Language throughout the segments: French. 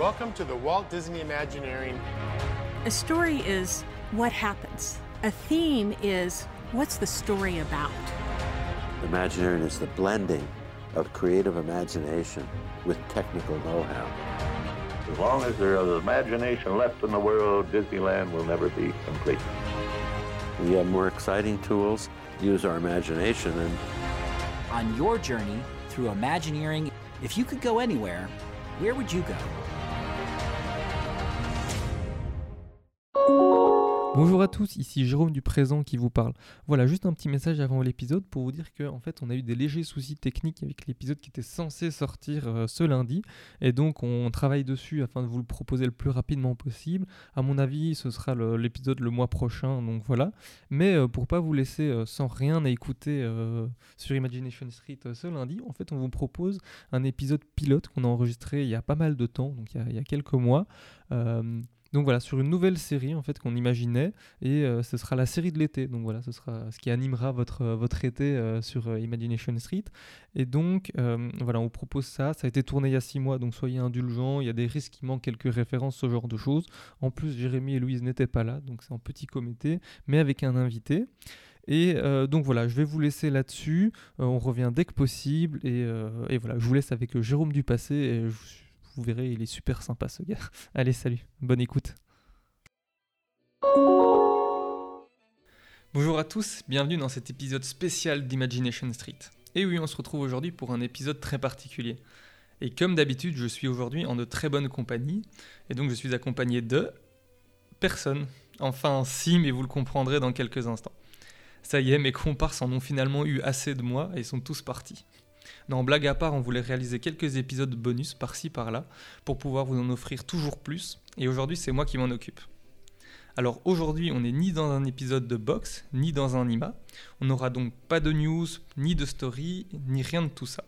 Welcome to the Walt Disney Imagineering. A story is what happens. A theme is what's the story about. Imagineering is the blending of creative imagination with technical know-how. As long as there is imagination left in the world, Disneyland will never be complete. We have more exciting tools, use our imagination, and On your journey through Imagineering, if you could go anywhere, where would you go? Bonjour à tous, ici Jérôme du présent qui vous parle. Voilà, juste un petit message avant l'épisode pour vous dire qu'en en fait on a eu des légers soucis techniques avec l'épisode qui était censé sortir euh, ce lundi et donc on travaille dessus afin de vous le proposer le plus rapidement possible. À mon avis, ce sera l'épisode le, mois prochain, donc voilà. Mais euh, pour pas vous laisser euh, sans rien à écouter euh, sur Imagination Street ce lundi, en fait on vous propose un épisode pilote qu'on a enregistré il y a pas mal de temps, donc il y a quelques mois. Donc voilà, sur une nouvelle série en fait qu'on imaginait et euh, ce sera la série de l'été. Donc voilà, ce sera ce qui animera votre, euh, votre été euh, sur Imagination Street. Et donc voilà, on propose ça. Ça a été tourné il y a six mois, donc soyez indulgents. Il y a des risques qu'il manque quelques références, ce genre de choses. En plus, Jérémy et Louise n'étaient pas là, donc c'est en petit comité, mais avec un invité. Et donc voilà, je vais vous laisser là-dessus. On revient dès que possible. Et, et voilà, je vous laisse avec Jérôme Dupassé. Et je- vous verrez, il est super sympa ce gars. Allez, salut, bonne écoute. Bonjour à tous, bienvenue dans cet épisode spécial d'Imagination Street. Et oui, on se retrouve aujourd'hui pour un épisode très particulier. Et comme d'habitude, je suis aujourd'hui en de très bonne compagnie, et donc je suis accompagné de personne. Enfin, si, mais vous le comprendrez dans quelques instants. Ça y est, mes comparses en ont finalement eu assez de moi et sont tous partis. Non, blague à part, on voulait réaliser quelques épisodes bonus par-ci par-là pour pouvoir vous en offrir toujours plus, et aujourd'hui c'est moi qui m'en occupe. Alors aujourd'hui, on n'est ni dans un épisode de box, ni dans un IMA. On n'aura donc pas de news, ni de story, ni rien de tout ça.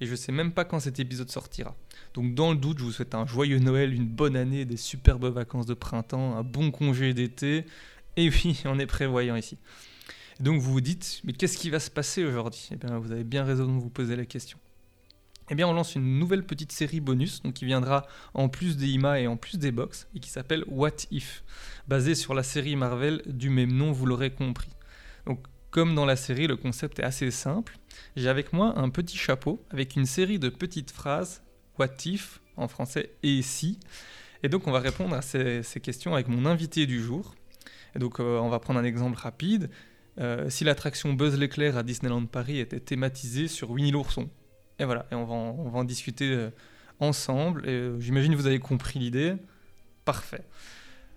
Et je sais même pas quand cet épisode sortira. Donc dans le doute, je vous souhaite un joyeux Noël, une bonne année, des superbes vacances de printemps, un bon congé d'été. Et oui, on est prévoyant ici. Et donc vous vous dites, mais qu'est-ce qui va se passer aujourd'hui? Eh bien, vous avez bien raison de vous poser la question. Eh bien, on lance une nouvelle petite série bonus, donc qui viendra en plus des IMA et en plus des box, et qui s'appelle What If, basée sur la série Marvel du même nom, vous l'aurez compris. Donc, comme dans la série, le concept est assez simple. J'ai avec moi un petit chapeau avec une série de petites phrases What If en français et si. Et donc, on va répondre à ces, questions avec mon invité du jour. Et donc, euh, on va prendre un exemple rapide. Euh, si l'attraction Buzz l'éclair à Disneyland Paris était thématisée sur Winnie l'ourson. Et voilà, et on va en, on va en discuter euh, ensemble. Et euh, j'imagine que vous avez compris l'idée. Parfait.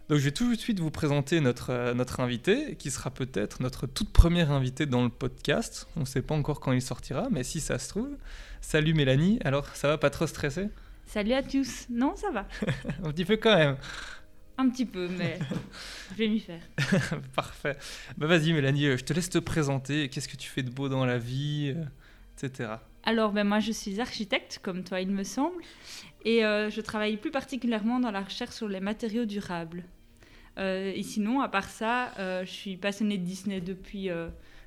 Donc je vais tout de suite vous présenter notre, euh, notre invité, qui sera peut-être notre toute première invitée dans le podcast. On ne sait pas encore quand il sortira, mais si ça se trouve. Salut Mélanie, alors ça va pas trop stresser? Salut à tous. Non, ça va. Un petit peu quand même. Un petit peu, mais je vais m'y faire. Parfait. Bah vas-y Mélanie, euh, je te laisse te présenter. Qu'est-ce que tu fais de beau dans la vie, euh, etc. Alors, ben, moi, je suis architecte, comme toi, il me semble, et euh, je travaille plus particulièrement dans la recherche sur les matériaux durables. Euh, et sinon, à part ça, euh, je suis passionnée de Disney depuis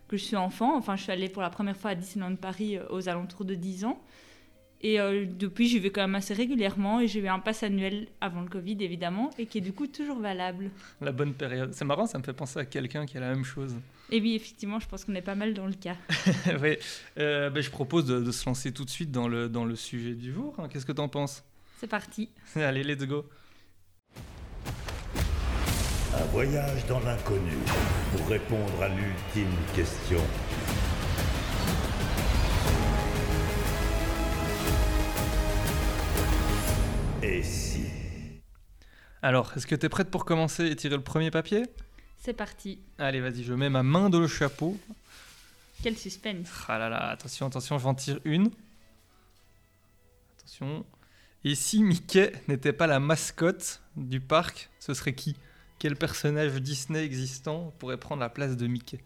que je suis enfant. Enfin, je suis allée pour la première fois à Disneyland Paris aux alentours de 10 ans. Et euh, depuis, j'y vais quand même assez régulièrement et j'ai eu un pass annuel avant le Covid, évidemment, et qui est du coup toujours valable. La bonne période. C'est marrant, ça me fait penser à quelqu'un qui a la même chose. Et oui, effectivement, je pense qu'on est pas mal dans le cas. oui. Euh, bah, je propose de, de se lancer tout de suite dans le, dans le sujet du jour. hein. Qu'est-ce que t'en penses? C'est parti. Allez, let's go. Un voyage dans l'inconnu pour répondre à l'ultime question. Et si Alors, est-ce que t'es prête pour commencer et tirer le premier papier? C'est parti. Allez, vas-y, je mets ma main dans le chapeau. Quel suspense. Ah là là, attention, attention, j'en tire une. Attention. Et si Mickey n'était pas la mascotte du parc, ce serait qui? Quel personnage Disney existant pourrait prendre la place de Mickey?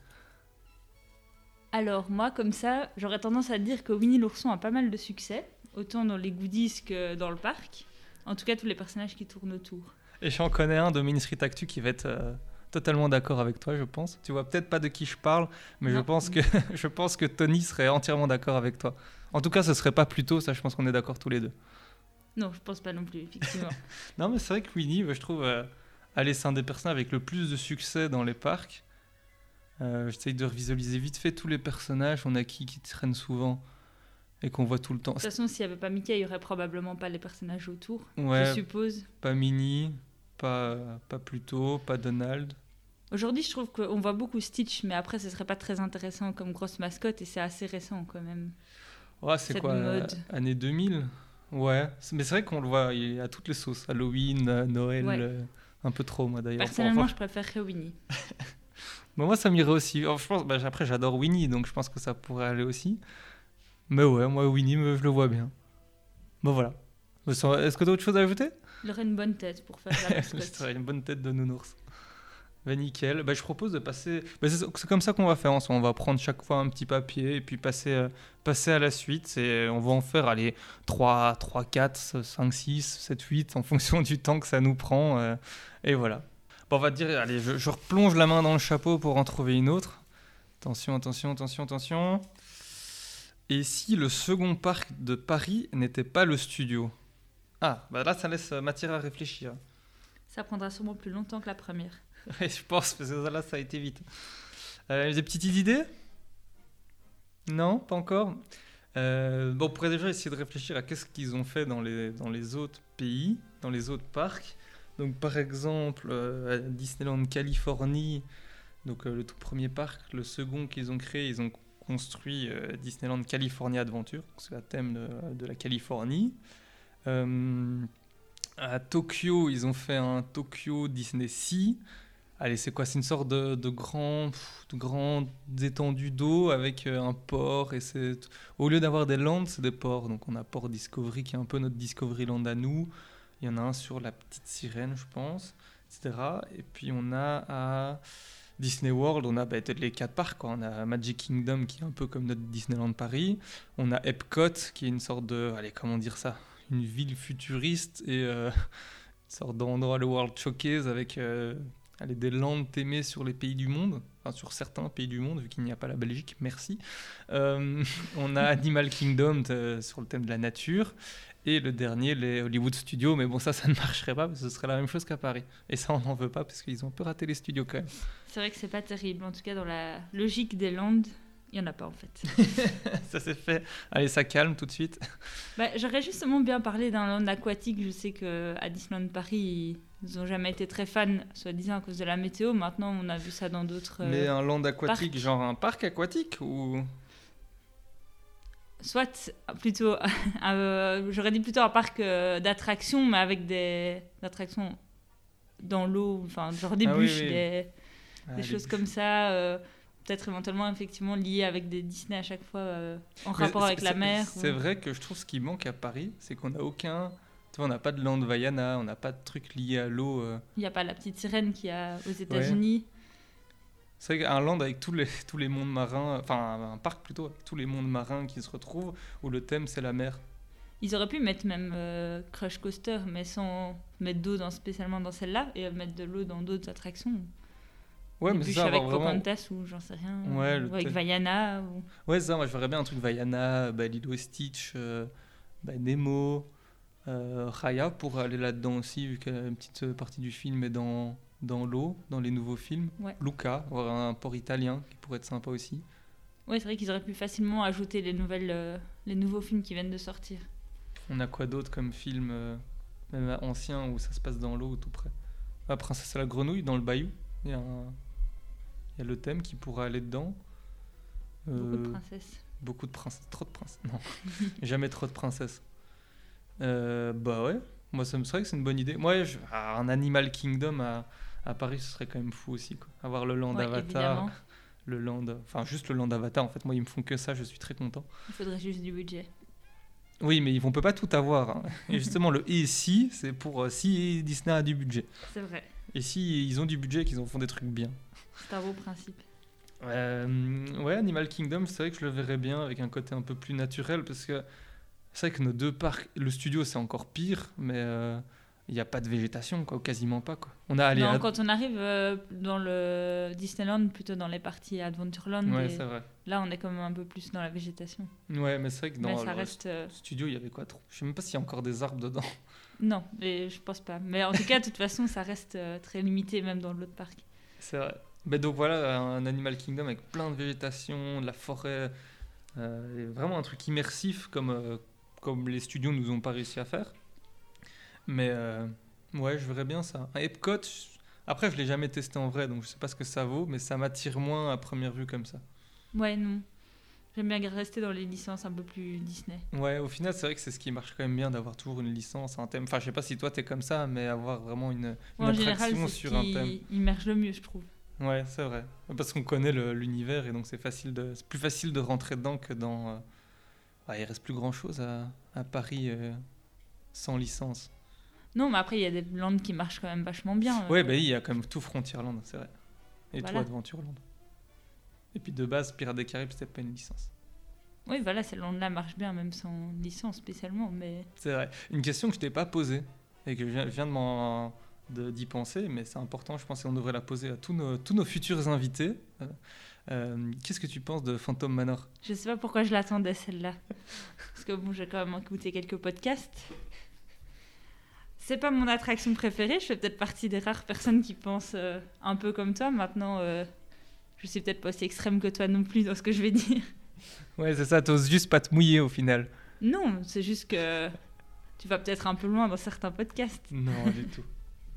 Alors, moi, comme ça, j'aurais tendance à dire que Winnie l'ourson a pas mal de succès, autant dans les goodies que dans le parc. En tout cas, tous les personnages qui tournent autour. Et j'en connais un de Actu qui va être euh, totalement d'accord avec toi, je pense. Tu vois peut-être pas de qui je parle, mais je pense, que, je pense que Tony serait entièrement d'accord avec toi. En tout cas, ce serait pas plus tôt, ça je pense qu'on est d'accord tous les deux. Non, je pense pas non plus, effectivement. Non, mais c'est vrai que Winnie, je trouve, euh, allez, c'est un des personnages avec le plus de succès dans les parcs. Euh, J'essaye de visualiser vite fait tous les personnages. On a qui qui traîne souvent et qu'on voit tout le temps. De toute façon, s'il n'y avait pas Mickey, il n'y aurait probablement pas les personnages autour, Ouais, je suppose. pas Minnie, pas, pas Pluto, pas Donald. Aujourd'hui, je trouve qu'on voit beaucoup Stitch, mais après, ce serait pas très intéressant comme grosse mascotte et c'est assez récent quand même. Ouais, c'est quoi mode. Année 2000 Ouais, mais c'est vrai qu'on le voit à toutes les sauces. Halloween, euh, Noël, Ouais. euh, un peu trop moi d'ailleurs. Personnellement, Enfin, je préférerais Winnie. Bon, moi, ça m'irait aussi. Alors, je pense, bah, après, j'adore Winnie, donc je pense que ça pourrait aller aussi. Mais ouais, moi, Winnie, je le vois bien. Bon, voilà. Est-ce que tu as autre chose à ajouter? Il aurait une bonne tête pour faire la mascotte. une bonne tête de nounours. Bah, nickel. Bah, je propose de passer. bah, c'est c'est comme ça qu'on va faire. en soi. On va prendre chaque fois un petit papier et puis passer, euh, passer à la suite. Et on va en faire allez, 3, 3, 4, 5, 6, 7, 8 en fonction du temps que ça nous prend. euh, et voilà. Bon, on va dire, allez, je, je replonge la main dans le chapeau pour en trouver une autre. Attention, attention, attention, attention. Et si le second parc de Paris n'était pas le studio? Ah, bah là, ça laisse euh, matière à réfléchir. Ça prendra sûrement plus longtemps que la première. Ouais, je pense, parce que là, ça a été vite. Euh, des petites idées? Non, pas encore Euh, Bon, on pourrait déjà essayer de réfléchir à qu'est-ce qu'ils ont fait dans les, dans les autres pays, dans les autres parcs. Donc, par exemple, euh, à Disneyland Californie, donc euh, le tout premier parc, le second qu'ils ont créé, ils ont construit euh, Disneyland California Adventure, c'est le thème de, la Californie. Euh, à Tokyo, ils ont fait un Tokyo Disney Sea. Allez, c'est quoi? C'est une sorte de, de grand, de grande étendue d'eau avec euh, un port. Et au lieu d'avoir des landes, c'est des ports. Donc on a Port Discovery qui est un peu notre Discovery Land à nous. Il y en a un sur la petite sirène, je pense, etc. Et puis on a à Disney World, on a bah, les quatre parcs. On a Magic Kingdom qui est un peu comme notre Disneyland Paris. On a Epcot qui est une sorte de, allez, comment dire ça? Une ville futuriste et euh, une sorte d'endroit, le World Showcase avec euh, des landes aimées sur les pays du monde, enfin sur certains pays du monde, vu qu'il n'y a pas la Belgique, merci. Euh, on a Animal Kingdom sur le thème de la nature. Et le dernier, les Hollywood Studios, mais bon, ça, ça ne marcherait pas, parce que ce serait la même chose qu'à Paris. Et ça, on n'en veut pas, parce qu'ils ont un peu raté les studios quand même. C'est vrai que c'est pas terrible. En tout cas, dans la logique des Landes, il y en a pas en fait. ça s'est fait. Allez, ça calme tout de suite. Bah, J'aurais justement bien parlé d'un land aquatique. Je sais que à Disneyland Paris, ils n'ont jamais été très fans, soi-disant à cause de la météo. Maintenant, on a vu ça dans d'autres. euh, Mais un land aquatique, parcs. genre un parc aquatique ou Soit plutôt, euh, j'aurais dit plutôt un parc euh, d'attractions, mais avec des attractions dans l'eau, enfin genre des Ah bûches, oui. des, Ah, des les choses bûches. comme ça. euh, Peut-être éventuellement effectivement liées avec des Disney à chaque fois en Mais rapport avec la mer. C'est ou- vrai que je trouve ce qui manque à Paris, c'est qu'on n'a aucun. Tu vois, on n'a pas de land Vaiana, on n'a pas de trucs liés à l'eau. Il n'y a pas la petite sirène qu'il y a aux États-Unis. C'est vrai qu'un land avec tous les, tous les mondes marins, enfin un parc plutôt, avec tous les mondes marins qui se retrouvent, où le thème c'est la mer. Ils auraient pu mettre même euh, Crush Coaster, mais sans mettre d'eau dans, spécialement dans celle-là, et mettre de l'eau dans d'autres attractions. Ouais, mais ça, avec avoir vraiment. Pocahontas ou j'en sais rien. Ouais, ou avec. Vaiana. Ou... Ouais, c'est ça, moi je verrais bien un truc Vaiana, bah, Lilo Stitch, euh, bah, Nemo, euh, Raya pour aller là-dedans aussi, vu qu'une petite partie du film est dans, dans l'eau, dans les nouveaux films. Ouais. Luca, voir un port italien qui pourrait être sympa aussi. Ouais, c'est vrai qu'ils auraient pu facilement ajouter les, nouvelles, euh, les nouveaux films qui viennent de sortir. On a quoi d'autre comme film, euh, même ancien, où ça se passe dans l'eau ou tout près? La Princesse à la grenouille, dans le bayou. Il y a, un- il y a le thème qui pourrait aller dedans. Beaucoup de Euh, princesses. Beaucoup de princesses. Trop de princesses. Non, jamais trop de princesses. Euh, bah ouais, moi ça me serait que c'est une bonne idée. Moi, je- ah, un Animal Kingdom à, à Paris, ce serait quand même fou aussi. Quoi. Avoir le land Ouais, Avatar, évidemment. le land, enfin juste le land Avatar. En fait, moi ils me font que ça, je suis très content. Il faudrait juste du budget. Oui, mais ils vont peut pas tout avoir. hein. Et justement, le et si, c'est pour euh, si Disney a du budget. C'est vrai. Et si ils ont du budget, et qu'ils en font des trucs bien. C'est un beau principe. Euh, ouais, Animal Kingdom, c'est vrai que je le verrais bien avec un côté un peu plus naturel parce que c'est vrai que nos deux parcs, le studio c'est encore pire, mais euh, il n'y a pas de végétation, quoi, ou quasiment pas. Quoi. On a allé Non, à- quand on arrive euh, dans le Disneyland, plutôt dans les parties Adventureland, Ouais, et c'est vrai. là on est quand même un peu plus dans la végétation. Ouais, mais c'est vrai que dans Mais ça le reste. euh, studio, il y avait quoi trop Je sais même pas s'il y a encore des arbres dedans. Non, mais je pense pas. Mais en tout cas, de toute façon, ça reste euh, très limité, même dans l'autre parc. C'est vrai. Mais donc voilà, un Animal Kingdom avec plein de végétation, de la forêt, euh, vraiment un truc immersif comme, comme les studios nous ont pas réussi à faire. Mais euh, ouais, je verrais bien ça. Un Epcot, je- après je l'ai jamais testé en vrai, donc je sais pas ce que ça vaut, mais ça m'attire moins à première vue comme ça. Ouais, non. J'aime bien rester dans les licences un peu plus Disney. Ouais, au final, c'est vrai que c'est ce qui marche quand même bien d'avoir toujours une licence, un thème. Enfin, je sais pas si toi t'es comme ça, mais avoir vraiment une, une général, attraction c'est ce sur un thème. qui immerge le mieux, je trouve. Ouais, c'est vrai. Parce qu'on connaît l'univers et donc c'est facile de, c'est plus facile de rentrer dedans que dans. euh, ouais, il reste plus grand chose à, à Paris euh, sans licence. Non, mais après, il y a des landes qui marchent quand même vachement bien. Euh, bah il y a quand même tout Frontierland, c'est vrai. Et tout Voilà. Adventureland. Et puis de base, Pirates des Caraïbes, c'était pas une licence. Oui, voilà, ces landes-là marchent bien, même sans licence spécialement. Mais C'est vrai. Une question que je t'ai pas posée et que je viens, m'en de- d'y penser, mais c'est important, je pense qu'on devrait la poser à tous nos, tous nos futurs invités. Euh, euh, Qu'est-ce que tu penses de Phantom Manor? Je sais pas pourquoi je l'attendais, celle-là. Parce que bon, j'ai quand même écouté quelques podcasts. C'est pas mon attraction préférée. Je fais peut-être partie des rares personnes qui pensent euh, un peu comme toi. Maintenant, euh, je suis peut-être pas aussi extrême que toi non plus dans ce que je vais dire. Ouais, c'est ça, t'oses juste pas te mouiller au final. Non, c'est juste que tu vas peut-être un peu loin dans certains podcasts. Non, du tout.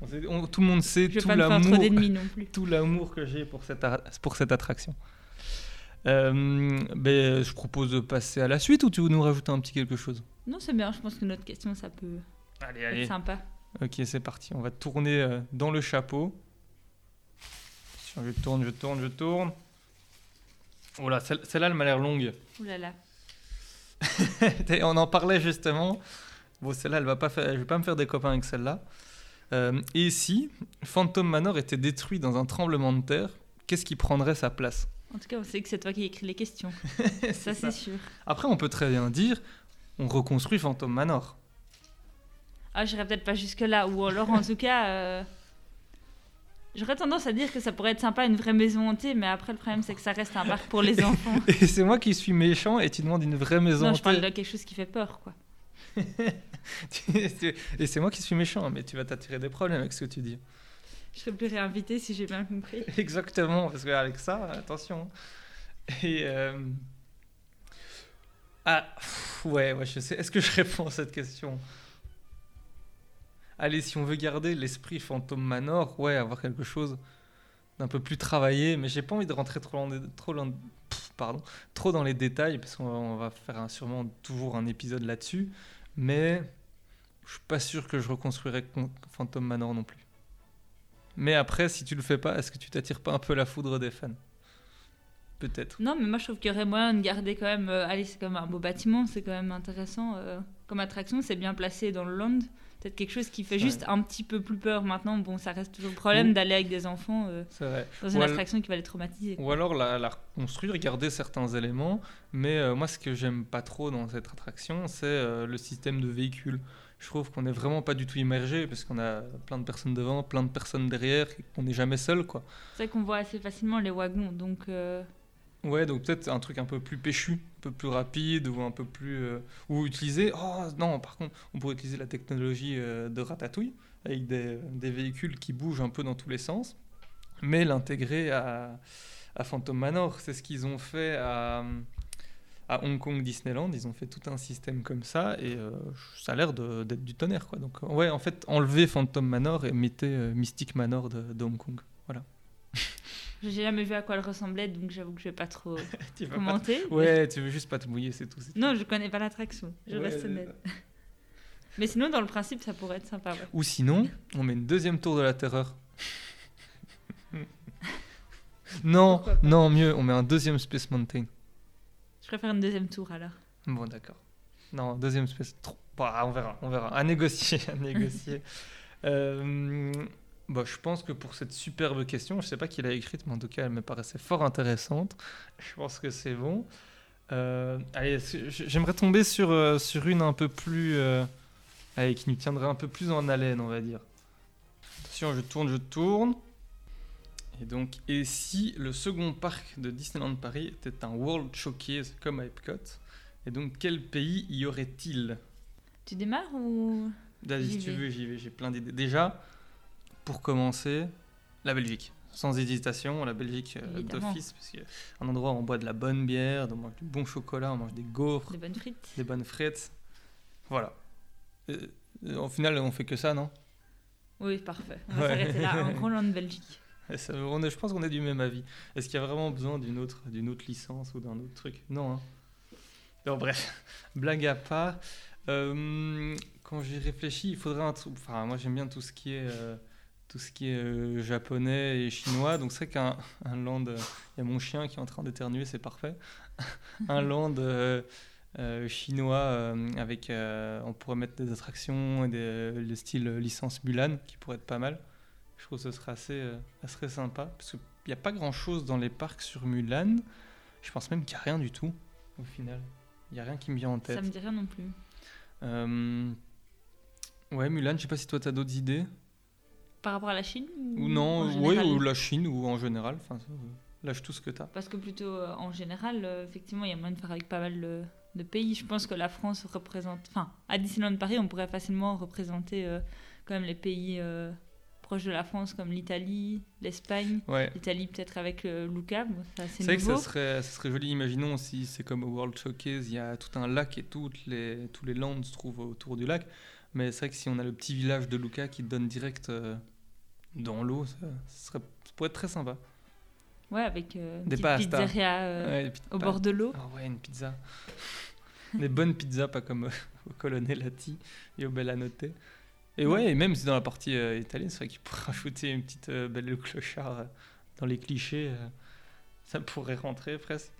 On sait- on- tout le monde sait Je tout l'amour, d'ennemis non plus. tout l'amour que j'ai pour cette, ar- pour cette attraction. Euh, ben, je propose de passer à la suite ou tu veux nous rajouter un petit quelque chose? Non, c'est bien. Je pense que notre question, ça peut Allez, allez. sympa. Ok, c'est parti. On va tourner euh, dans le chapeau. Je tourne, je tourne, je tourne. Oh là, celle- celle-là, elle m'a l'air longue. Ouh là là. On en parlait justement. Bon, celle-là, elle va pas faire. Je vais pas me faire des copains avec celle-là. Euh, et si Phantom Manor était détruit dans un tremblement de terre, qu'est-ce qui prendrait sa place? En tout cas, on sait que c'est toi qui écris les questions. ça, ça. c'est sûr. Après, on peut très bien dire, on reconstruit Phantom Manor. Ah, j'irais peut-être pas jusque-là. Ou alors, en tout cas, euh, j'aurais tendance à dire que ça pourrait être sympa une vraie maison hantée, mais après, le problème, c'est que ça reste un parc pour les enfants. Et c'est moi qui suis méchant et tu demandes une vraie maison non, je parle hantée. de quelque chose qui fait peur, quoi. et c'est moi qui suis méchant, mais tu vas t'attirer des problèmes avec ce que tu dis. Je serais plus réinvitée si j'ai bien compris. Exactement, parce qu'avec ça, attention. Et. euh, Ah, ouais, ouais, je sais. Est-ce que je réponds à cette question? Allez, si on veut garder l'esprit Phantom Manor, ouais, avoir quelque chose d'un peu plus travaillé, mais j'ai pas envie de rentrer trop dans, trop pardon, trop dans les détails, parce qu'on va, faire sûrement toujours un épisode là-dessus, mais je suis pas sûr que je reconstruirai Con- Phantom Manor non plus. Mais après, si tu le fais pas, est-ce que tu t'attires pas un peu la foudre des fans? Peut-être. Non, mais moi, je trouve qu'il y aurait moyen de garder quand même. euh, allez, c'est comme un beau bâtiment, c'est quand même intéressant. euh, comme attraction, c'est bien placé dans le land. Peut-être quelque chose qui fait juste un petit peu plus peur maintenant. Bon, ça reste toujours le problème d'aller avec des enfants euh, dans une Ou al- attraction qui va les traumatiser. Ou alors la, la reconstruire, garder certains éléments. Mais euh, moi, ce que j'aime pas trop dans cette attraction, c'est euh, le système de véhicules. Je trouve qu'on n'est vraiment pas du tout immergé parce qu'on a plein de personnes devant, plein de personnes derrière, qu'on n'est jamais seul, quoi. C'est vrai qu'on voit assez facilement les wagons, donc Ouais, donc peut-être un truc un peu plus péchu, un peu plus rapide ou un peu plus. euh, ou utiliser. Oh non, par contre, on pourrait utiliser la technologie euh, de Ratatouille avec des, véhicules qui bougent un peu dans tous les sens, mais l'intégrer à, à Phantom Manor. C'est ce qu'ils ont fait à, à Hong Kong Disneyland. Ils ont fait tout un système comme ça et euh, ça a l'air d'être du tonnerre, quoi. Donc, ouais, en fait, enlevez Phantom Manor et mettez Mystic Manor de, de Hong Kong. Voilà. j'ai jamais vu à quoi elle ressemblait, donc j'avoue que je vais pas trop pas- commenter. Ouais, tu veux juste pas te mouiller, c'est tout. Non, je connais pas l'attraction, je Ouais, reste honnête. Mais sinon, dans le principe, ça pourrait être sympa. ouais. Ou sinon, on met une deuxième tour de la terreur. non, non, mieux, on met un deuxième Space Mountain. Je préfère une deuxième tour alors. Bon, d'accord. Non, deuxième Space. Bah, on verra, on verra. À négocier, à négocier. Euh, bah, je pense que pour cette superbe question, je sais pas qui l'a écrite, mais en tout cas, elle me paraissait fort intéressante. Je pense que c'est bon. Euh, allez, j'aimerais tomber sur, euh, sur une un peu plus. euh, Allez, qui nous tiendrait un peu plus en haleine, on va dire. Attention, je tourne, je tourne. Et donc, et si le second parc de Disneyland Paris était un World Showcase comme à Epcot? Et donc, quel pays y aurait-il? Tu démarres ou Vas-y, si tu veux, j'y vais, j'ai plein d'idées. Déjà, pour commencer, la Belgique. Sans hésitation, la Belgique euh, d'office, parce que un endroit où on boit de la bonne bière, on mange du bon chocolat, on mange des gaufres, des bonnes frites des bonnes frites. Voilà. Euh, euh, au final, on fait que ça, non? Oui, parfait. On va Ouais. s'arrêter là. Un grand land de Belgique. Ça- on est- Je pense qu'on est du même avis. Est-ce qu'il y a vraiment besoin d'une autre, d'une autre licence ou d'un autre truc? Non. Hein non, bref, blague à part. euh, quand j'y réfléchis, il faudrait un truc. Enfin, moi j'aime bien tout ce qui est, euh, tout ce qui est euh, japonais et chinois. Donc c'est vrai qu'un un land. euh, Il y a mon chien qui est en train d'éternuer, c'est parfait. un land. euh, chinois avec on pourrait mettre des attractions et des, le style licence Mulan qui pourrait être pas mal je trouve que ce serait assez, assez sympa. Parce qu'il n'y a pas grand chose dans les parcs sur Mulan. Je pense même qu'il n'y a rien du tout, au final. Il n'y a rien qui me vient en tête. Ça me dit rien non plus. Ouais, Mulan, je sais pas si toi tu as d'autres idées. Par rapport à la Chine Ou, Ou non, général ou la Chine, ou en général. Enfin, euh, lâche tout ce que tu as. Parce que plutôt euh, en général, euh, effectivement, il y a moyen de faire avec pas mal de, de pays. Je pense que la France représente. Enfin, à Disneyland Paris, on pourrait facilement représenter euh, quand même les pays proches de la France, comme l'Italie, l'Espagne. Ouais. L'Italie, peut-être avec Luca. Bon, ça, C'est c'est vrai que ça serait, ça serait joli. Imaginons si c'est comme au World Showcase, il y a tout un lac et toutes les, tous les lands se trouvent autour du lac. Mais c'est vrai que si on a le petit village de Luca qui donne direct euh, dans l'eau, ça, ça serait, ça pourrait être très sympa. Ouais, avec euh, Des petite pastas. pizzeria euh, Ouais, petites au bord de l'eau. Ah ouais, une pizza. Des bonnes pizzas, pas comme au Colonnelati et au Bellanotte. Et ouais, et même si dans la partie italienne, c'est vrai qu'il pourrait rajouter une petite belle clochard dans les clichés. ça pourrait rentrer presque.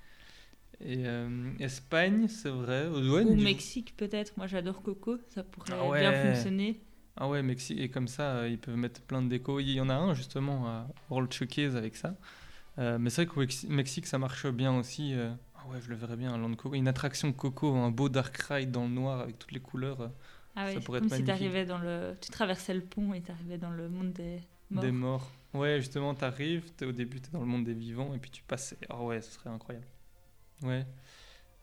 Et euh, Espagne, c'est vrai. ouais, Ou Mexique, peut-être. Moi, j'adore Coco. Ça pourrait Ah ouais. bien fonctionner. Ah ouais, Mexique, et comme ça, euh, ils peuvent mettre plein de déco. Il y en a un justement à World Showcase avec ça. Euh, mais c'est vrai qu'au Mex- Mexique, ça marche bien aussi. Ah ouais, je le verrais bien, un land coco. Une attraction coco, un beau dark ride dans le noir avec toutes les couleurs Ah ouais, Ça pourrait comme être si magnifique. t'arrivais dans le... Tu traversais le pont et t'arrivais dans le monde des morts. des morts. Ouais, justement, t'arrives, t'es- au début, t'es dans le monde des vivants, et puis tu passes. Ah ouais, ce serait incroyable. Ouais.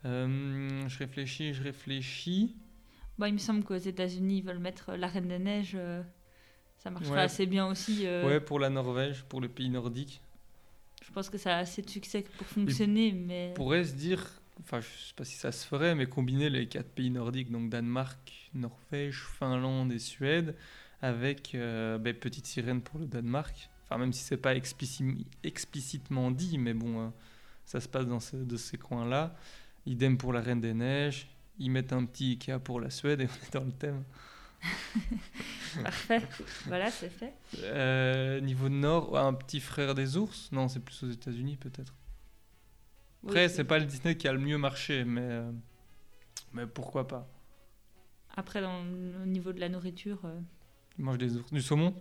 Euh, je réfléchis, je réfléchis. Bah, il me semble qu'aux États-Unis, ils veulent mettre la Reine des Neiges. euh, Ça marcherait Ouais. assez bien aussi. euh, Ouais, pour la Norvège, pour le pays nordique. Je pense que ça a assez de succès pour fonctionner, mais On pourrait se dire, enfin je sais pas si ça se ferait, mais combiner les quatre pays nordiques, donc Danemark, Norvège, Finlande et Suède, avec euh, ben, Petite Sirène pour le Danemark. Enfin même si c'est pas explici- explicitement dit, mais bon, euh, ça se passe dans ce- de ces coins-là. Idem pour la Reine des Neiges. Ils mettent un petit Ikea pour la Suède et on est dans le thème. parfait. voilà, c'est fait. Euh, niveau nord, un petit frère des ours Non, c'est plus aux États-Unis peut-être. Oui, Après, c'est pas le Disney qui a le mieux marché, mais, euh, mais pourquoi pas Après, dans le- au niveau de la nourriture, euh, Ils mangent des ours. Du saumon?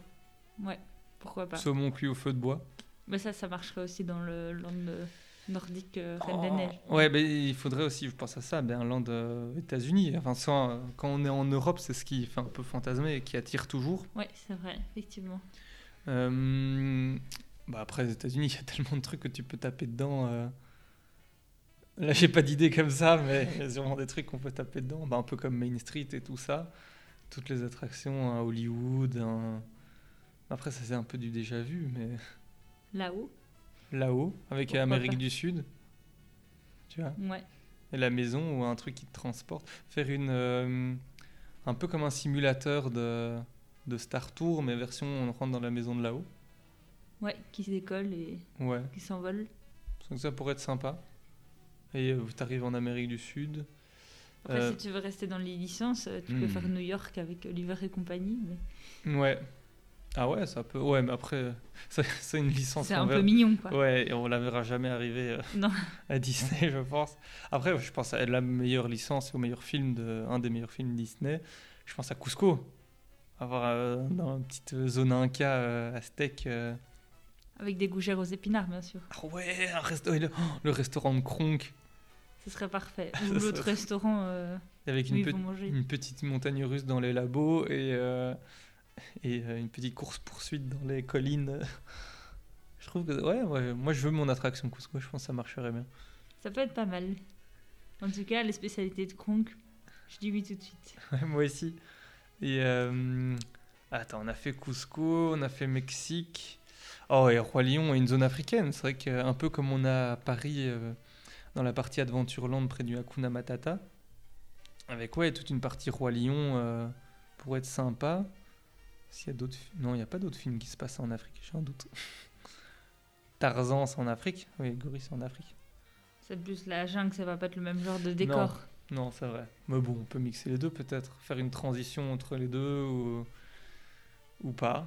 Ouais, pourquoi pas. Saumon cuit au feu de bois. Mais ça, ça marcherait aussi dans le land euh, nordique euh, Reine des Oh, Neiges. Ouais, mais il faudrait aussi, je pense à ça, ben, un land euh, États-Unis. Enfin, sans, euh, quand on est en Europe, c'est ce qui fait un peu fantasmer et qui attire toujours. Ouais, c'est vrai, effectivement. Euh, bah après, les États-Unis, il y a tellement de trucs que tu peux taper dedans. euh. Là, j'ai pas d'idée comme ça, mais il y a sûrement des trucs qu'on peut taper dedans. Bah, un peu comme Main Street et tout ça. Toutes les attractions à Hollywood. un- Après, ça, c'est un peu du déjà vu, mais Là-haut, là-haut, avec Pourquoi Amérique pas. du Sud. Tu vois ouais. Et la maison ou un truc qui te transporte. Faire une. euh, un peu comme un simulateur de, de Star Tour, mais version on rentre dans la maison de là-haut. Ouais, qui se décolle et Ouais. qui s'envole. Donc ça pourrait être sympa. Et euh, tu arrives en Amérique du Sud. Après, Euh, si tu veux rester dans les licences, euh, tu peux hmm. faire New York avec Oliver et compagnie. mais Ouais. Ah ouais, ça peut. Ouais, mais après, euh, c'est une licence. C'est un peu mignon, quoi. Ouais, et on la verra jamais arriver euh, Non. à Disney, je pense. Après, je pense à la meilleure licence et au meilleur film de un des meilleurs films Disney. Je pense à Cusco. Avoir euh, dans une petite zone Inca euh, aztèque. euh. Avec des gougères aux épinards, bien sûr. Ah ouais, un le, oh, le restaurant de Kronk. Ce serait parfait. Ou l'autre serait- restaurant, euh, Avec où une, ils pe- vont manger. une petite montagne russe dans les labos et, euh, et euh, une petite course-poursuite dans les collines. je trouve que, ouais, ouais, moi je veux mon attraction Cusco, je pense que ça marcherait bien. Ça peut être pas mal. En tout cas, les spécialités de Kronk, je dis oui tout de suite. Ouais, moi aussi. Et euh, attends, on a fait Cusco, on a fait Mexique. Oh, et Roi Lion et une zone africaine. C'est vrai qu'un peu comme on a à Paris, euh, dans la partie Adventureland près du Hakuna Matata. Avec, ouais, toute une partie Roi Lion euh, pour être sympa. S'il y a d'autres. Non, il n'y a pas d'autres films qui se passent en Afrique, j'ai un doute. Tarzan, c'est en Afrique? Oui, Gorille, c'est en Afrique. C'est plus la jungle, ça va pas être le même genre de décor. Non, c'est vrai. Mais bon, on peut mixer les deux peut-être. Faire une transition entre les deux ou, ou pas.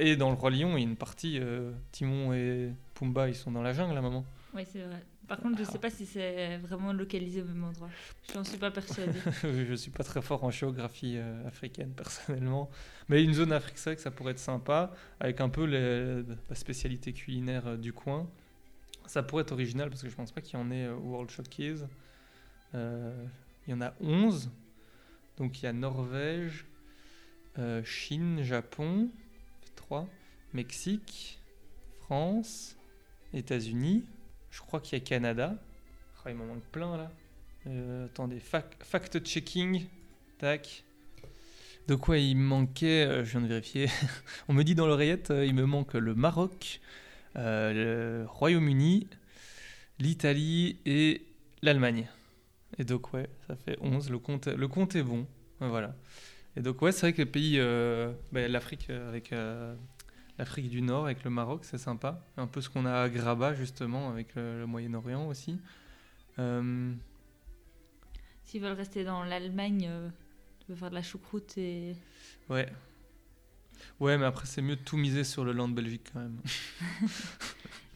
Et dans le Roi Lion, il y a une partie, euh, Timon et Pumba, ils sont dans la jungle à un moment. Oui, c'est vrai. Par contre, je sais pas si c'est vraiment localisé au même endroit. Je n'en suis pas persuadée. je suis pas très fort en géographie euh, africaine personnellement. Mais une zone Afrique, c'est vrai que ça pourrait être sympa, avec un peu les- la spécialité culinaire euh, du coin. Ça pourrait être original parce que je pense pas qu'il y en ait euh, au World Showcase. Il y en a 11. Donc il y a Norvège, Chine, Japon, 3, Mexique, France, États-Unis. Je crois qu'il y a Canada. Oh, il m'en manque plein là. Euh, attendez, fac- fact-checking. Tac. De quoi il me manquait euh, Je viens de vérifier. On me dit dans l'oreillette, euh, il me manque le Maroc, le Royaume-Uni, l'Italie et l'Allemagne. Et donc, ouais, ça fait 11. Le compte, est bon. Voilà. Et donc, ouais, c'est vrai que les pays. ben, L'Afrique avec. Euh, L'Afrique du Nord avec le Maroc, c'est sympa. Un peu ce qu'on a à Graba, justement, avec le, le Moyen-Orient aussi. Euh, S'ils veulent rester dans l'Allemagne, euh, tu peux faire de la choucroute et. Ouais. Ouais, mais après, c'est mieux de tout miser sur le land Belgique quand même.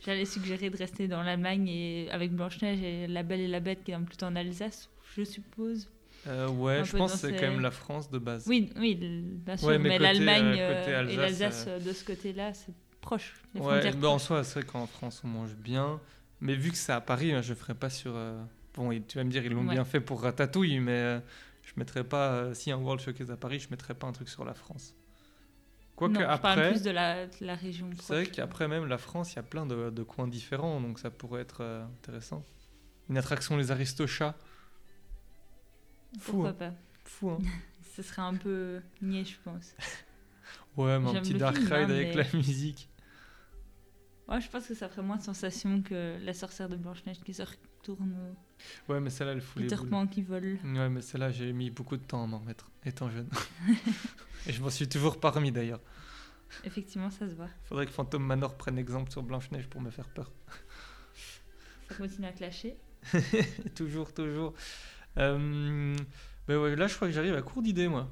J'allais suggérer de rester dans l'Allemagne et avec Blanche-Neige et La Belle et la Bête qui est plutôt en Alsace, je suppose. Euh, ouais, je pense que c'est ces- quand même la France de base. Oui, oui, bien sûr, Ouais, mais mais, côté, l'Allemagne euh, euh, et l'Alsace euh, euh, de ce côté-là, c'est proche. Les Ouais, frontières bah, en soi, c'est vrai qu'en France, on mange bien. Mais vu que c'est à Paris, hein, je ferai pas sur. euh, Bon, tu vas me dire, ils l'ont Ouais. bien fait pour Ratatouille, mais euh, je mettrai pas. euh, si un World Showcase à Paris, je mettrai pas un truc sur la France. Quoique non, je parle après. plus de la, de la région. C'est vrai qu'après même la France, il y a plein de, de coins différents, donc ça pourrait être euh, intéressant. Une attraction, les Aristochats. Fou, Pourquoi hein. pas Fou, hein Ce serait un peu niais, je pense. Ouais, mais un petit dark film, ride hein, avec mais- la musique. Ouais, je pense que ça ferait moins de sensation que la sorcière de Blanche-Neige qui se retourne au Ouais, mais celle-là, elle fout les boules. Pan qui vole. Ouais, mais celle-là, j'ai mis beaucoup de temps à m'en remettre, étant jeune. Et je m'en suis toujours pas remis d'ailleurs. Effectivement, ça se voit. Faudrait que Phantom Manor prenne exemple sur Blanche-Neige pour me faire peur. Ça continue à clasher. toujours, toujours. Euh, ben ouais, là, je crois que j'arrive à court d'idées, moi.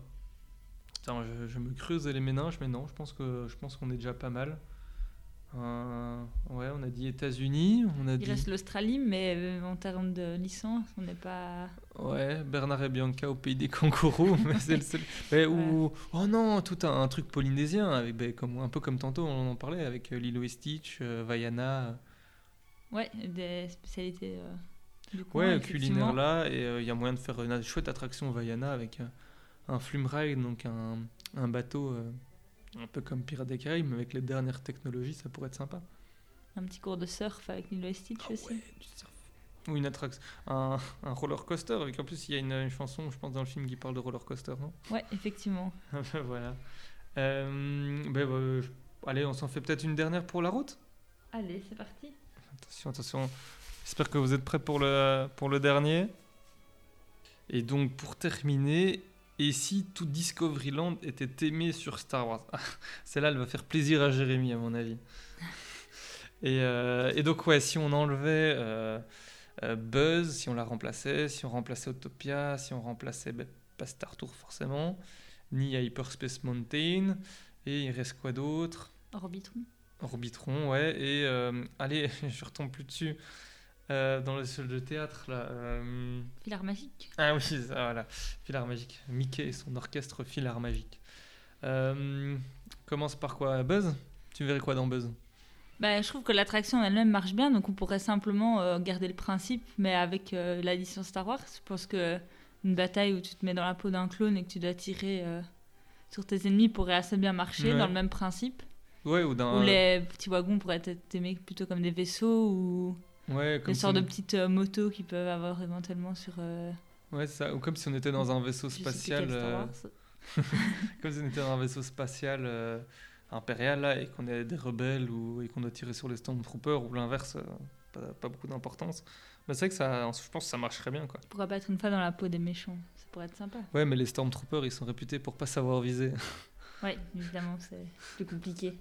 Je, je me creuse les méninges, mais non, je pense que je pense qu'on est déjà pas mal. Euh, ouais, on a dit États-Unis, on a Il dit reste l'Australie, mais euh, en termes de licence, on n'est pas. ouais Bernard et Bianca au pays des kangourous, mais c'est le seul. Mais ou oh non, tout un, un truc polynésien avec ben, comme un peu comme tantôt on en parlait avec Lilo et Stitch, euh, Vaiana. Ouais, des spécialités euh, du coin. Ouais, culinaire là, et il y a moyen de faire une chouette attraction Vaiana avec euh, un flume ride, donc un, un bateau euh, un peu comme Pirates des Caraïbes, mais avec les dernières technologies, ça pourrait être sympa. Un petit cours de surf avec Lilo et Stitch Ah aussi. ouais, du surf. Ou une attraction, un, un roller coaster, avec en plus il y a une, une chanson, je pense, dans le film qui parle de roller coaster, non? Ouais, effectivement. Voilà. Euh, ben, euh, je- allez, on s'en fait peut-être une dernière pour la route? Allez, c'est parti. Attention, attention. J'espère que vous êtes prêts pour le, pour le dernier. Et donc, pour terminer, et si tout Discoveryland était aimé sur Star Wars? Ah, Celle-là, elle va faire plaisir à Jérémy, à mon avis. Et, euh, et donc, ouais, si on enlevait euh, euh, Buzz, si on la remplaçait, si on remplaçait Autopia, si on remplaçait ben, pas Star Tour forcément, ni Hyperspace Mountain, et il reste quoi d'autre? Orbitron. Orbitron, ouais. Et allez, je retombe plus dessus. Euh, dans le seul de théâtre, là. euh, Filard magique. Ah oui, ça, voilà. Filard magique. Mickey et son orchestre Filard magique. Euh, commence par quoi Buzz? Tu verrais quoi dans Buzz? Bah, je trouve que l'attraction elle-même marche bien, donc on pourrait simplement euh, garder le principe, mais avec la licence Star Wars. Je pense que une bataille où tu te mets dans la peau d'un clone et que tu dois tirer sur tes ennemis pourrait assez bien marcher Ouais. dans le même principe. Ouais, ou d'un. Ou les petits wagons pourraient être aimés plutôt comme des vaisseaux ou Ouais, comme si sortes on- de petites euh, motos qu'ils peuvent avoir éventuellement sur. euh, Ouais, ça. Ou comme si on était dans un vaisseau spatial. euh, comme si on était dans un vaisseau spatial euh, impérial là, et qu'on est des rebelles ou, et qu'on doit tirer sur les Stormtroopers ou l'inverse, euh, pas, pas beaucoup d'importance. Mais c'est vrai que ça, je pense que ça marcherait bien quoi. Pourquoi pas être une fois dans la peau des méchants Ça pourrait être sympa. Ouais, mais les Stormtroopers ils sont réputés pour pas savoir viser. Ouais, évidemment, c'est plus compliqué.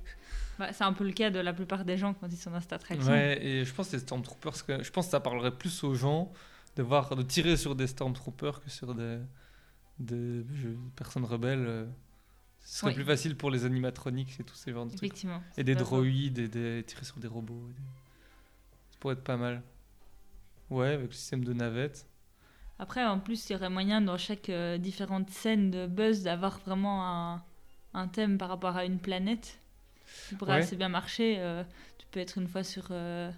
Bah, c'est un peu le cas de la plupart des gens quand ils sont dans cette attraction. Ouais, et je pense que les Stormtroopers, je pense que ça parlerait plus aux gens de voir, de tirer sur des Stormtroopers que sur des, personnes rebelles. euh. Ce serait Oui. plus facile pour les animatroniques et tous ces genres de trucs. Effectivement. Et des droïdes et des tirer sur des robots. des- Ça pourrait être pas mal. Ouais, avec le système de navette. Après, en plus, il y aurait moyen dans chaque euh, différente scène de Buzz d'avoir vraiment un, un thème par rapport à une planète. qui pourrait Ouais. assez bien marcher. euh, tu peux être une fois sur euh,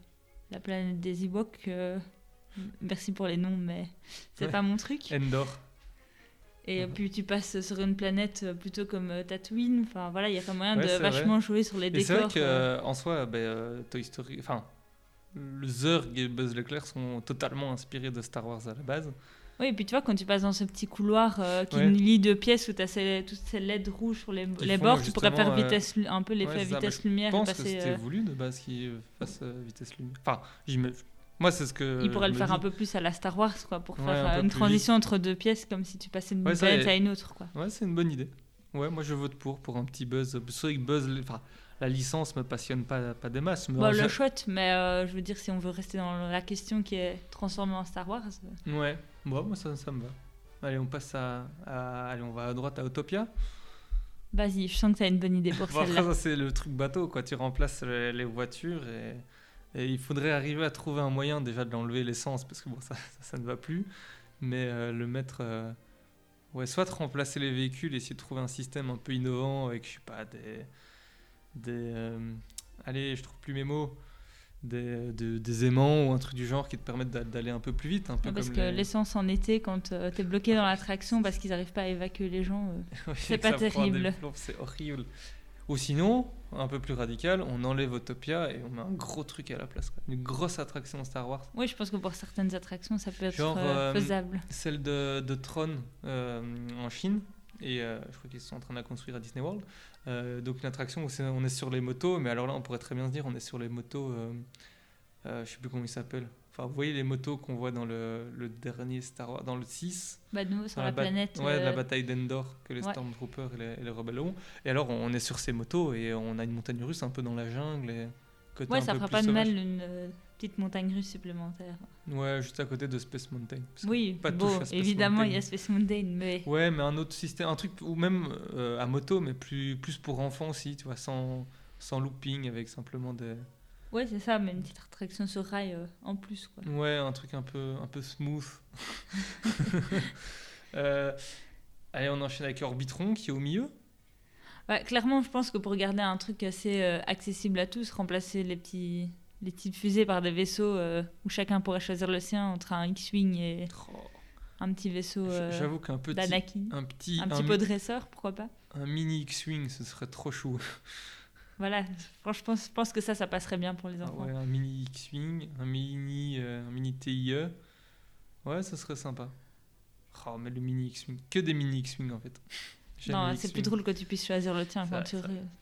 la planète des Ewoks. euh, merci pour les noms, mais c'est Ouais. pas mon truc. Endor. Et puis tu passes sur une planète plutôt comme Tatooine. Enfin voilà, il y aurait moyen Ouais, de c'est vrai. vachement jouer sur les Et c'est décors. vrai euh. qu'en soi, ben, Toy Story. Enfin, le Zurg et Buzz Leclerc sont totalement inspirés de Star Wars à la base. Oui, et puis tu vois, quand tu passes dans ce petit couloir euh, qui Ouais. lie deux pièces où tu as ces, toutes ces LED rouges sur les, les font bords, tu pourrais faire euh, vitesse, lu- un peu l'effet ouais, vitesse-lumière Je et pense que passer. c'était euh, voulu de base qu'il fasse euh, vitesse lumière. Enfin, j'im- moi c'est ce que. il pourrait je le me faire un dis. peu plus à la Star Wars, quoi, pour Ouais, faire un euh, une transition entre deux pièces, comme si tu passais d'une planète et- à une autre, quoi. Ouais, c'est une bonne idée. Ouais, moi je vote pour, pour un petit buzz. C'est que Buzz, enfin, la licence me passionne pas, pas des masses. Mais Bon, en le chouette, mais euh, je veux dire, si on veut rester dans la question qui est transformée en Star Wars, euh, Ouais, bon, moi ça, ça me va. Allez, on passe à, à- Allez, on va à droite à Autopia. vas-y, je sens que tu as une bonne idée pour Bon, celle-là. ça, c'est le truc bateau, quoi. Tu remplaces les, les voitures et, et il faudrait arriver à trouver un moyen déjà de l'enlever l'essence parce que bon, ça, ça, ça ne va plus. Mais euh, le mettre. euh, ouais, soit remplacer les véhicules essayer de trouver un système un peu innovant avec, je sais pas, des. Des euh, allez, je trouve plus mes mots. Des, de- des aimants ou un truc du genre qui te permettent d'a- d'aller un peu plus vite. Un peu Parce comme que les- l'essence en été, quand tu es bloqué dans l'attraction parce qu'ils n'arrivent pas à évacuer les gens, euh, Oui, C'est pas terrible. C'est horrible. Ou sinon, un peu plus radical, on enlève Autopia et on met un gros truc à la place. quoi. Une grosse attraction Star Wars. oui, je pense que pour certaines attractions, ça peut être Genre, euh, euh, faisable. Celle de, de Tron euh, en Chine. Et euh, je crois qu'ils sont en train de la construire à Disney World. Euh, donc une attraction où on est sur les motos. Mais alors là, on pourrait très bien se dire, on est sur les motos... Euh, euh, je sais plus comment ils s'appellent. Enfin, vous voyez les motos qu'on voit dans le, le dernier Star Wars, dans le 6 Bah, de nouveau, sur la, planète. Ouais, la euh, bataille d'Endor que les ouais. Stormtroopers et les, et les rebelles ont. Et alors, on est sur ces motos et on a une montagne russe un peu dans la jungle. Et côté Ouais, un ça peu fera plus pas de mal une petite montagne russe supplémentaire. Ouais, juste à côté de Space Mountain. Oui, pas bon, touche à Space évidemment, il y a Space Mountain, mais Ouais, mais un autre système, un truc, ou même euh, à moto, mais plus, plus pour enfants aussi, tu vois, sans, sans looping, avec simplement des. ouais, c'est ça, mais une petite attraction sur rail euh, en plus, quoi. Ouais, un truc un peu, un peu smooth. Euh, allez, on enchaîne avec Orbitron qui est au milieu. Ouais, clairement, je pense que pour garder un truc assez accessible à tous, remplacer les petits les petites fusées par des vaisseaux euh, où chacun pourrait choisir le sien entre un X-Wing et Oh, un petit vaisseau euh, J'avoue qu'un petit, un petit, Un petit mi- pot de dresseur, pourquoi pas un mini X-Wing, ce serait trop chou. Voilà, franchement, je pense que ça, ça passerait bien pour les Ah enfants. ouais, un mini X-Wing, un mini, euh, un mini TIE. Ouais, ça serait sympa. Oh, mais le mini X-Wing, que des mini X-Wing en fait. Non, c'est plus drôle que tu puisses choisir le tien quand tu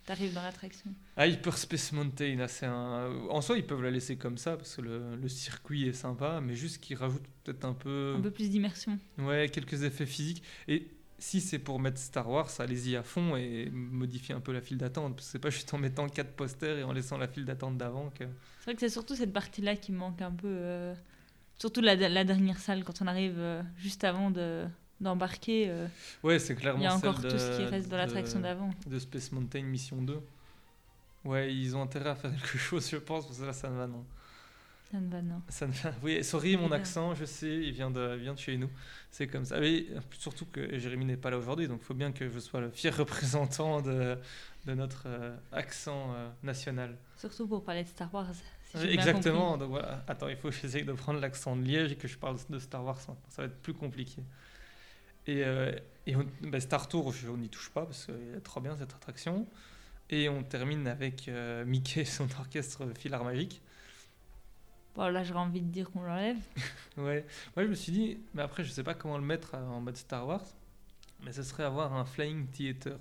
arrives dans l'attraction. Ah, Hyperspace Mountain, c'est un. En soi, ils peuvent la laisser comme ça parce que le, le circuit est sympa, mais juste qu'ils rajoutent peut-être un peu. Un peu plus d'immersion. Ouais, quelques effets physiques. Et si c'est pour mettre Star Wars, allez-y à fond et modifier un peu la file d'attente. Parce que c'est pas juste en mettant quatre posters et en laissant la file d'attente d'avant que. C'est vrai que c'est surtout cette partie-là qui manque un peu. euh, Surtout la, la dernière salle, quand on arrive euh, juste avant de d'embarquer. euh, Ouais, c'est clairement Il y a encore tout ce qui reste dans l'attraction d'avant. de Space Mountain Mission 2. Ouais, ils ont intérêt à faire quelque chose, je pense, parce que là, ça ne va, non. Ça ne va, non. Ça ne va... Oui, sorry, mon accent, je sais, il vient de, il vient de chez nous. C'est comme ça. Mais surtout que Jérémy n'est pas là aujourd'hui, donc il faut bien que je sois le fier représentant de, de notre euh, accent euh, national. Surtout pour parler de Star Wars. si Exactement, donc voilà. Attends, il faut que j'essaye de prendre l'accent de Liège et que je parle de Star Wars. Ça va être plus compliqué. Et, euh, et on- bah, Star Tour, je- on n'y touche pas parce qu'elle est trop bien cette attraction. Et on termine avec euh, Mickey et son orchestre Filar Magique. Bon, là, j'aurais envie de dire qu'on l'enlève. Ouais, moi je me suis dit, mais après je sais pas comment le mettre euh, en mode Star Wars, mais ce serait avoir un Flying Theater.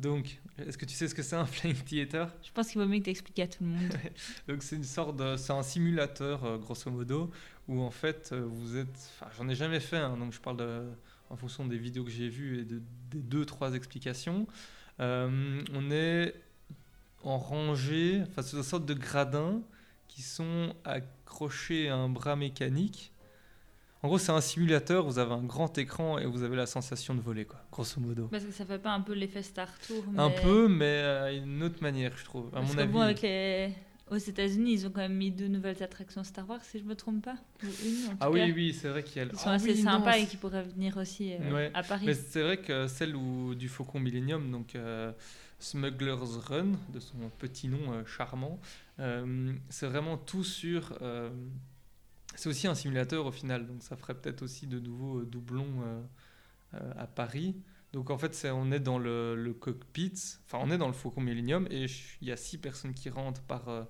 Donc, est-ce que tu sais ce que c'est un Flying Theater? Je pense qu'il vaut mieux que tu expliques à tout le monde. Donc c'est une sorte de, c'est un simulateur grosso modo où en fait vous êtes, enfin j'en ai jamais fait, hein, donc je parle de, en fonction des vidéos que j'ai vues et de, des deux trois explications. Euh, on est en rangée, enfin c'est une sorte de gradins qui sont accrochés à un bras mécanique. En gros c'est un simulateur, vous avez un grand écran et vous avez la sensation de voler quoi, grosso modo. Parce que ça fait pas un peu l'effet Star Tour. Un mais- peu, mais euh, d'une autre manière je trouve, à Parce mon que avis. bon, avec les... aux États-Unis, ils ont quand même mis deux nouvelles attractions Star Wars, si je me trompe pas. Ou une, en tout Ah cas. oui, oui, c'est vrai qu'il y a Ils sont Ah assez oui, non, sympas et qui pourraient venir aussi euh, Ouais. à Paris. Mais c'est vrai que celle où, du Faucon Millennium, donc euh, Smuggler's Run, de son petit nom euh, charmant, c'est vraiment tout sur. c'est aussi un simulateur au final, donc ça ferait peut-être aussi de nouveaux doublons euh, euh, à Paris. Donc en fait, on est dans le, cockpit, enfin on est dans le Faucon Millennium et il y a six personnes qui rentrent par, euh,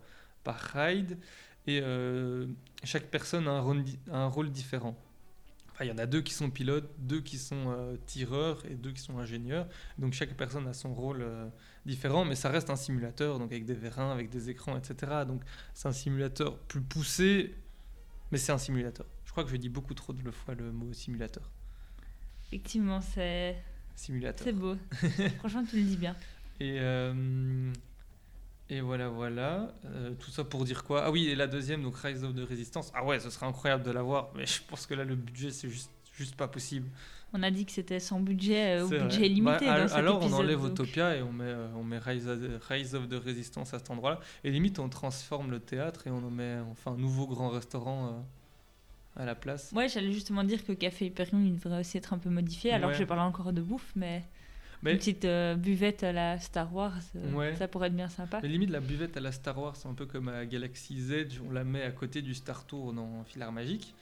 par ride et euh, chaque personne a un rôle, différent. Enfin, il y en a deux qui sont pilotes, deux qui sont euh, tireurs et deux qui sont ingénieurs. Donc chaque personne a son rôle différent, mais ça reste un simulateur, donc avec des vérins, avec des écrans, etc. Donc c'est un simulateur plus poussé, mais c'est un simulateur. Je crois que je dis beaucoup trop de fois le mot simulateur. Effectivement, c'est Simulateur. c'est beau. Franchement, tu le dis bien. Et, euh, et voilà, voilà. Euh, tout ça pour dire quoi? Ah oui, et la deuxième, donc Rise of the Resistance. Ah ouais, ce serait incroyable de l'avoir, mais je pense que là, le budget, c'est juste, juste pas possible. On a dit que c'était sans budget euh, vrai. budget limité Bah, dans cet alors épisode. on enlève donc. Utopia et on met, on met Rise, of, Rise of the Resistance à cet endroit-là. Et limite, on transforme le théâtre et on en met enfin un nouveau grand restaurant à la place. Ouais, j'allais justement dire que Café Hyperion, il devrait aussi être un peu modifié. Alors Ouais. que j'ai parlé encore de bouffe, mais, Mais- une petite euh, buvette à la Star Wars, euh, Ouais. ça pourrait être bien sympa. Mais limite, la buvette à la Star Wars, c'est un peu comme à Galaxy's Edge, on la met à côté du Star Tour dans Filar Magique.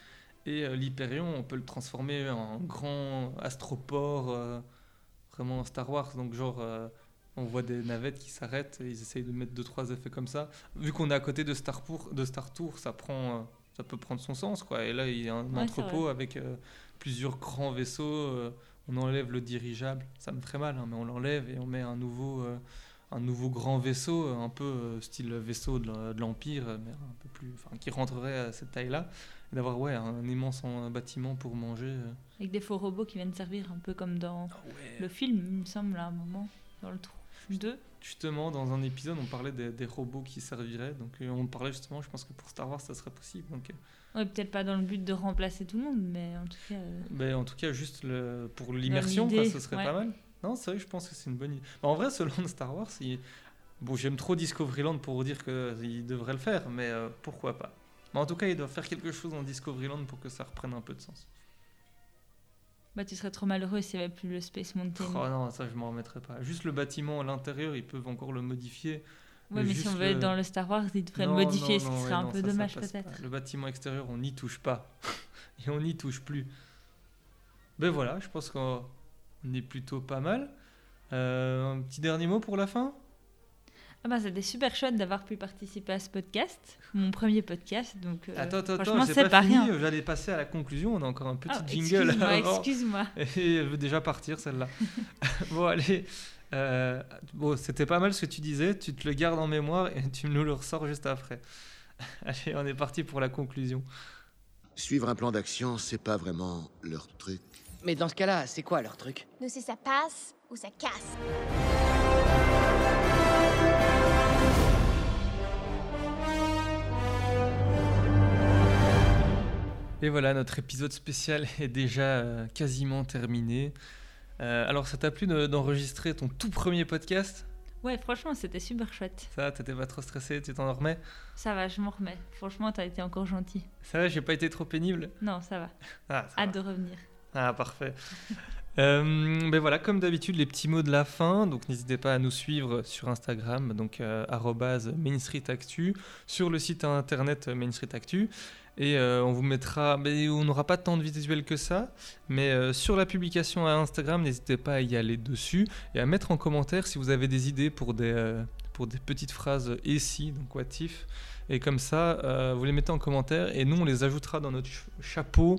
Et euh, l'Hyperion, on peut le transformer en grand astroport, vraiment Star Wars. Donc, genre, on voit des navettes qui s'arrêtent et ils essayent de mettre deux, trois effets comme ça. Vu qu'on est à côté de Star, Tour, de Star Tour, ça, prend, ça peut prendre son sens. Quoi. Et là, il y a un Ouais, entrepôt avec euh, plusieurs grands vaisseaux. euh, on enlève le dirigeable, ça me ferait mal, hein, mais on l'enlève et on met un nouveau. euh, un nouveau grand vaisseau, un peu style vaisseau de l'Empire, mais un peu plus, enfin, qui rentrerait à cette taille-là, et d'avoir ouais, un immense en- bâtiment pour manger. Avec des faux robots qui viennent servir un peu comme dans Ah le film, il me semble, à un moment, dans le trou 2. Justement, dans un épisode, on parlait des, des robots qui serviraient, donc euh, on parlait justement, je pense que pour Star Wars, ça serait possible. Donc, euh, Ouais, peut-être pas dans le but de remplacer tout le monde, mais en tout cas. euh, ben, en tout cas, juste le, pour l'immersion, ce serait ouais. pas mal. Non, c'est vrai, je pense que c'est une bonne idée. Mais en vrai, ce land Star Wars, il- bon, j'aime trop Discoveryland pour dire qu'il devrait le faire, mais euh, pourquoi pas. Mais en tout cas, il doit faire quelque chose dans Discoveryland pour que ça reprenne un peu de sens. Bah, tu serais trop malheureux s'il n'y avait plus le Space Mountain. Oh non, ça je m'en remettrai pas. Juste le bâtiment à l'intérieur, ils peuvent encore le modifier. ouais, mais si on veut le- être dans le Star Wars, ils devraient Non, le modifier, non, ce qui serait ouais, un non, peu ça, dommage peut-être. Le bâtiment extérieur, on n'y touche pas. Et on n'y touche plus. Ben voilà, je pense qu'on est plutôt pas mal. Euh, un petit dernier mot pour la fin? Ah bah, c'était super chouette d'avoir pu participer à ce podcast, mon premier podcast. Donc, euh, Attends, attends, franchement, attends, j'ai c'est pas, pas, fini. rien. J'allais passer à la conclusion. On a encore un petit Ah, jingle. excuse-moi, avant. excuse-moi. Et elle veut déjà partir celle-là. bon, allez. Euh, bon, c'était pas mal ce que tu disais. Tu te le gardes en mémoire et tu nous le ressors juste après. allez, on est parti pour la conclusion. Suivre un plan d'action, c'est pas vraiment leur truc. Mais dans ce cas-là, c'est quoi leur truc? Nous, c'est ça passe ou ça casse. Et voilà, notre épisode spécial est déjà euh, quasiment terminé. Euh, alors, ça t'a plu de- d'enregistrer ton tout premier podcast? Ouais, franchement, c'était super chouette. Ça, t'étais pas trop stressé, tu t'en remets? Ça va, je m'en remets. Franchement, t'as été encore gentil. Ça va, j'ai pas été trop pénible? Non, ça va. Ah, ça Hâte de revenir. Ah, parfait. Euh, ben voilà, comme d'habitude, les petits mots de la fin. Donc n'hésitez pas à nous suivre sur Instagram, donc euh, arrobase Main Street Actu, sur le site internet Main Street Actu. Et euh, on vous mettra, mais on n'aura pas tant de visuels que ça, mais euh, sur la publication à Instagram, n'hésitez pas à y aller dessus et à mettre en commentaire si vous avez des idées pour des, euh, pour des petites phrases et si, donc what. Et comme ça, euh, vous les mettez en commentaire et nous, on les ajoutera dans notre ch- chapeau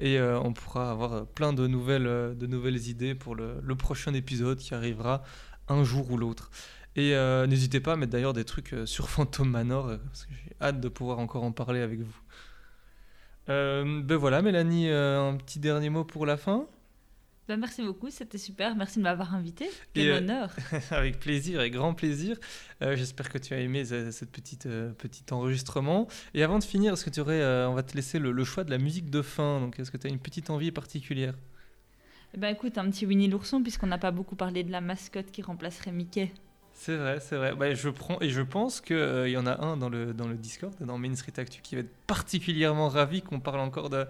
et euh, on pourra avoir plein de nouvelles, euh, de nouvelles idées pour le, prochain épisode qui arrivera un jour ou l'autre. Et euh, n'hésitez pas à mettre d'ailleurs des trucs euh, sur Phantom Manor, euh, parce que j'ai hâte de pouvoir encore en parler avec vous. Euh, ben voilà, Mélanie, euh, un petit dernier mot pour la fin? Ben, merci beaucoup, c'était super. Merci de m'avoir invité. Quel Et, euh, honneur. avec plaisir, avec grand plaisir. Euh, J'espère que tu as aimé ce cette petite, euh, petit enregistrement. Et avant de finir, est-ce que tu aurais, on va te laisser le, le choix de la musique de fin. Donc, est-ce que tu as une petite envie particulière? Eh ben, écoute, un petit Winnie l'ourson, puisqu'on n'a pas beaucoup parlé de la mascotte qui remplacerait Mickey. C'est vrai, c'est vrai. Bah, je prends et je pense qu'il y en a un dans le, dans le Discord, dans Main Street Actu, qui va être particulièrement ravi qu'on parle encore de,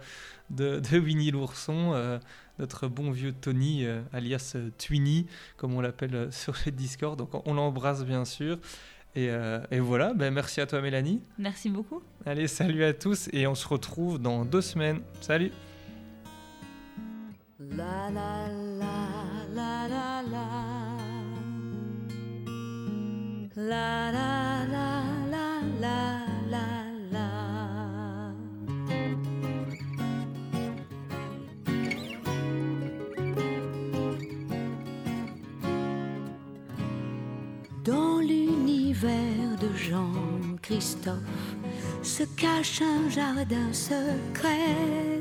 de, de Winnie l'ourson, euh, notre bon vieux Tony, euh, alias euh, Twinny, comme on l'appelle euh, sur le Discord. Donc on, l'embrasse bien sûr. Et, euh, et voilà, ben, merci à toi Mélanie. Merci beaucoup. Allez, salut à tous et on se retrouve dans deux semaines. Salut La la la Dans l'univers de Jean-Christophe se cache un jardin secret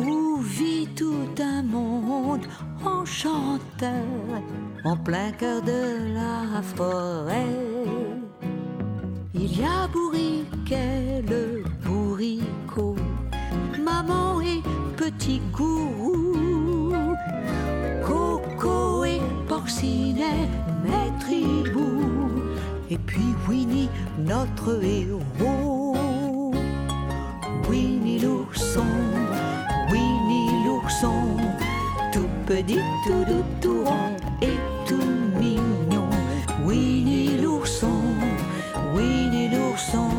où vit tout un monde enchanteur en plein cœur de la forêt. Il y a Bourriquet, le bourricot, maman et petit gourou, Coco et Porcinet, maître hibou, et puis Winnie, notre héros. Tout doux, tout rond et tout mignon. Winnie l'ourson, Winnie l'ourson,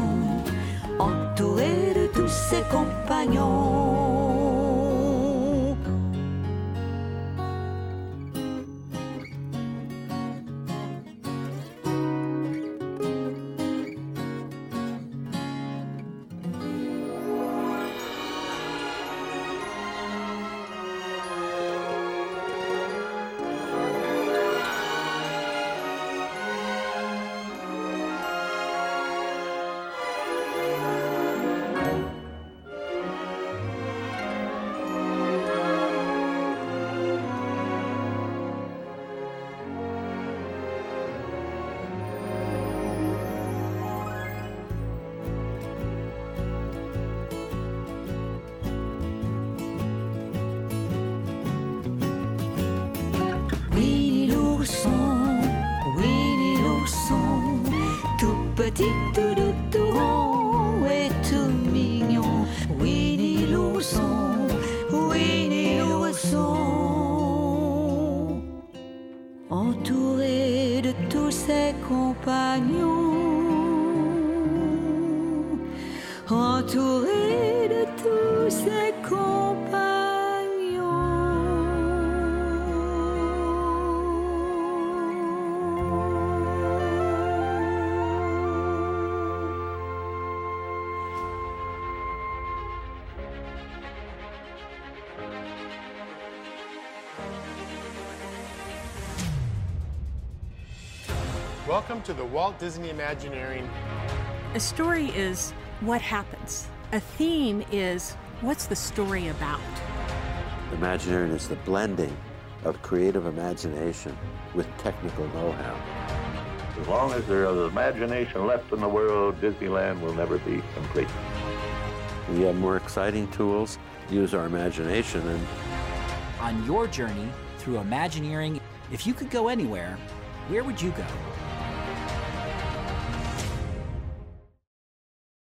entouré de tous ses compagnons. Ses compagnons, entouré Welcome to the Walt Disney Imagineering. A story is what happens. A theme is what's the story about. Imagineering is the blending of creative imagination with technical know-how. As long as there is imagination left in the world, Disneyland will never be complete. We have more exciting tools, use our imagination, and On your journey through Imagineering, if you could go anywhere, where would you go?